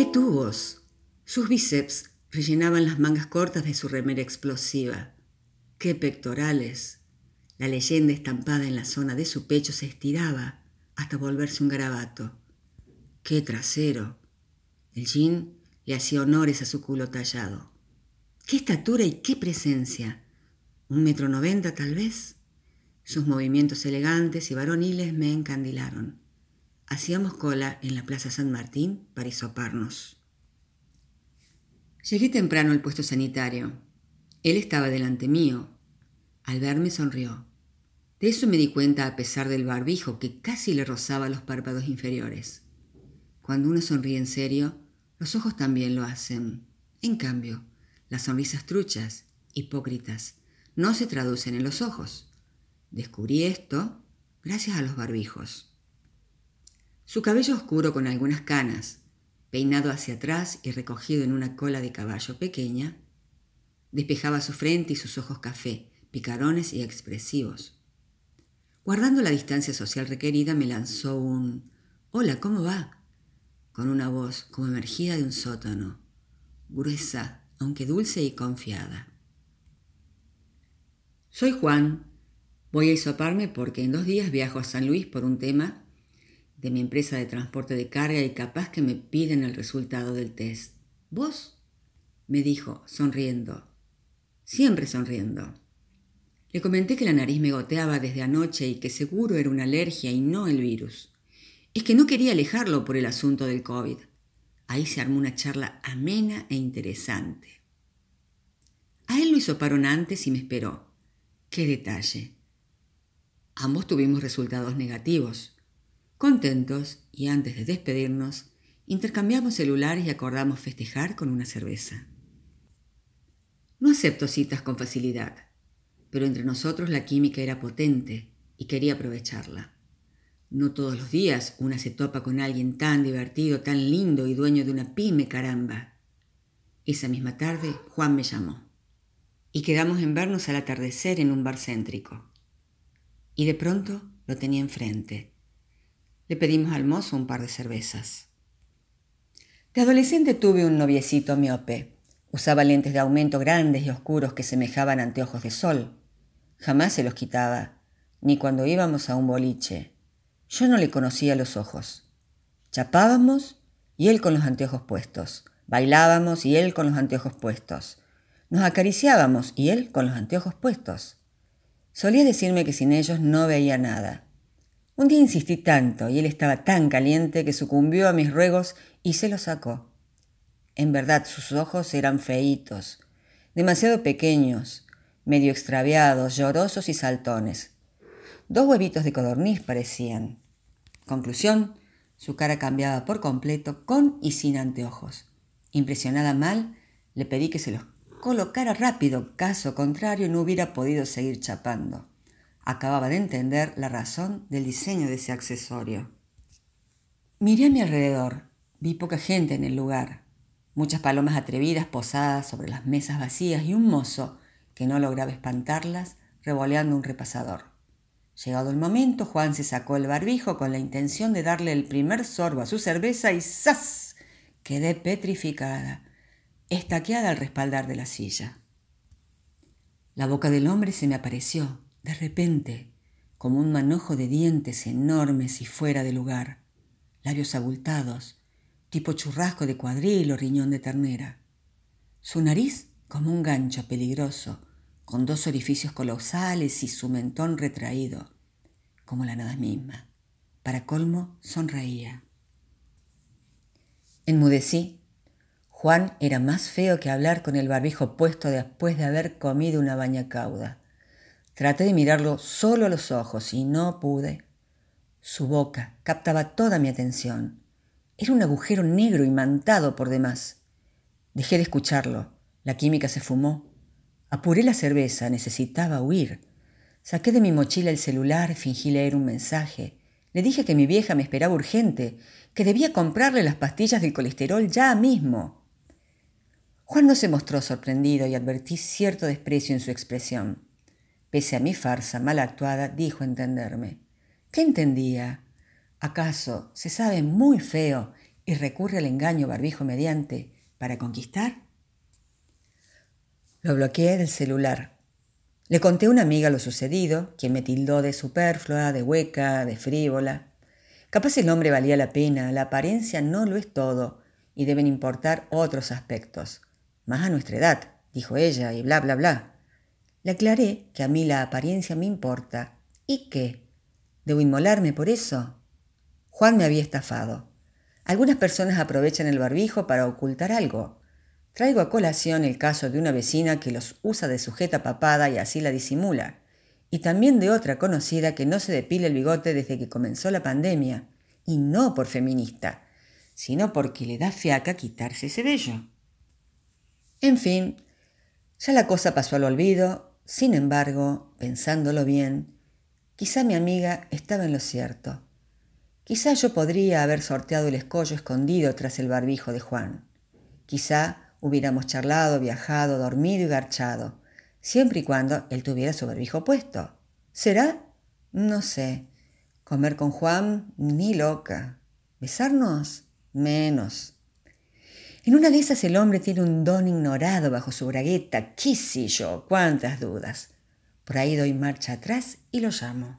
¡Qué tubos! Sus bíceps rellenaban las mangas cortas de su remera explosiva. ¡Qué pectorales! La leyenda estampada en la zona de su pecho se estiraba hasta volverse un garabato. ¡Qué trasero! El jean le hacía honores a su culo tallado. ¡Qué estatura y qué presencia! ¿Un metro noventa tal vez? Sus movimientos elegantes y varoniles me encandilaron. Hacíamos cola en la Plaza San Martín para hisoparnos. Llegué temprano al puesto sanitario. Él estaba delante mío. Al verme sonrió. De eso me di cuenta a pesar del barbijo que casi le rozaba los párpados inferiores. Cuando uno sonríe en serio, los ojos también lo hacen. En cambio, las sonrisas truchas, hipócritas, no se traducen en los ojos. Descubrí esto gracias a los barbijos. Su cabello oscuro con algunas canas, peinado hacia atrás y recogido en una cola de caballo pequeña, despejaba su frente y sus ojos café, picarones y expresivos. Guardando la distancia social requerida, me lanzó un Hola, ¿cómo va? con una voz como emergida de un sótano, gruesa, aunque dulce y confiada. Soy Juan. Voy a hisoparme porque en dos días viajo a San Luis por un tema de mi empresa de transporte de carga y capaz que me piden el resultado del test. ¿Vos? me dijo, sonriendo. Siempre sonriendo. Le comenté que la nariz me goteaba desde anoche y que seguro era una alergia y no el virus. Es que no quería alejarlo por el asunto del COVID. Ahí se armó una charla amena e interesante. A él lo hisoparon antes y me esperó. ¡Qué detalle! Ambos tuvimos resultados negativos. Contentos, y antes de despedirnos, intercambiamos celulares y acordamos festejar con una cerveza. No acepto citas con facilidad, pero entre nosotros la química era potente y quería aprovecharla. No todos los días una se topa con alguien tan divertido, tan lindo y dueño de una pyme caramba. Esa misma tarde Juan me llamó y quedamos en vernos al atardecer en un bar céntrico. Y de pronto lo tenía enfrente le pedimos al mozo un par de cervezas. De adolescente tuve un noviecito miope. Usaba lentes de aumento grandes y oscuros que semejaban anteojos de sol. Jamás se los quitaba, ni cuando íbamos a un boliche. Yo no le conocía los ojos. Chapábamos y él con los anteojos puestos. Bailábamos y él con los anteojos puestos. Nos acariciábamos y él con los anteojos puestos. Solía decirme que sin ellos no veía nada. Un día insistí tanto y él estaba tan caliente que sucumbió a mis ruegos y se los sacó. En verdad sus ojos eran feitos, demasiado pequeños, medio extraviados, llorosos y saltones. Dos huevitos de codorniz parecían. Conclusión, su cara cambiaba por completo, con y sin anteojos. Impresionada mal, le pedí que se los colocara rápido, caso contrario no hubiera podido seguir chapando. Acababa de entender la razón del diseño de ese accesorio. Miré a mi alrededor. Vi poca gente en el lugar. Muchas palomas atrevidas posadas sobre las mesas vacías y un mozo que no lograba espantarlas revoleando un repasador. Llegado el momento, Juan se sacó el barbijo con la intención de darle el primer sorbo a su cerveza y ¡zas! Quedé petrificada, estaqueada al respaldar de la silla. La boca del hombre se me apareció, de repente, como un manojo de dientes enormes y fuera de lugar, labios abultados, tipo churrasco de cuadril o riñón de ternera. Su nariz como un gancho peligroso, con dos orificios colosales y su mentón retraído, como la nada misma. Para colmo, sonreía. Enmudecí. Juan era más feo que hablar con el barbijo puesto después de haber comido una baña cauda. Traté de mirarlo solo a los ojos y no pude. Su boca captaba toda mi atención. Era un agujero negro imantado por demás. Dejé de escucharlo. La química se fumó. Apuré la cerveza, necesitaba huir. Saqué de mi mochila el celular, fingí leer un mensaje. Le dije que mi vieja me esperaba urgente, que debía comprarle las pastillas del colesterol ya mismo. Juan no se mostró sorprendido y advertí cierto desprecio en su expresión. Pese a mi farsa mal actuada, dijo entenderme. ¿Qué entendía? ¿Acaso se sabe muy feo y recurre al engaño barbijo mediante para conquistar? Lo bloqueé del celular. Le conté a una amiga lo sucedido, quien me tildó de superflua, de hueca, de frívola. Capaz el hombre valía la pena, la apariencia no lo es todo, y deben importar otros aspectos. Más a nuestra edad, dijo ella, y bla, bla, bla. Le aclaré que a mí la apariencia me importa. ¿Y qué? ¿Debo inmolarme por eso? Juan me había estafado. Algunas personas aprovechan el barbijo para ocultar algo. Traigo a colación el caso de una vecina que los usa de sujeta papada y así la disimula, y también de otra conocida que no se depila el bigote desde que comenzó la pandemia, y no por feminista, sino porque le da fiaca quitarse ese vello. En fin, ya la cosa pasó al olvido, sin embargo, pensándolo bien, quizá mi amiga estaba en lo cierto. Quizá yo podría haber sorteado el escollo escondido tras el barbijo de Juan. Quizá hubiéramos charlado, viajado, dormido y garchado, siempre y cuando él tuviera su barbijo puesto. ¿Será? No sé. Comer con Juan, ni loca. ¿Besarnos? Menos. En una de esas el hombre tiene un don ignorado bajo su bragueta, qué sé yo, cuántas dudas. Por ahí doy marcha atrás y lo llamo.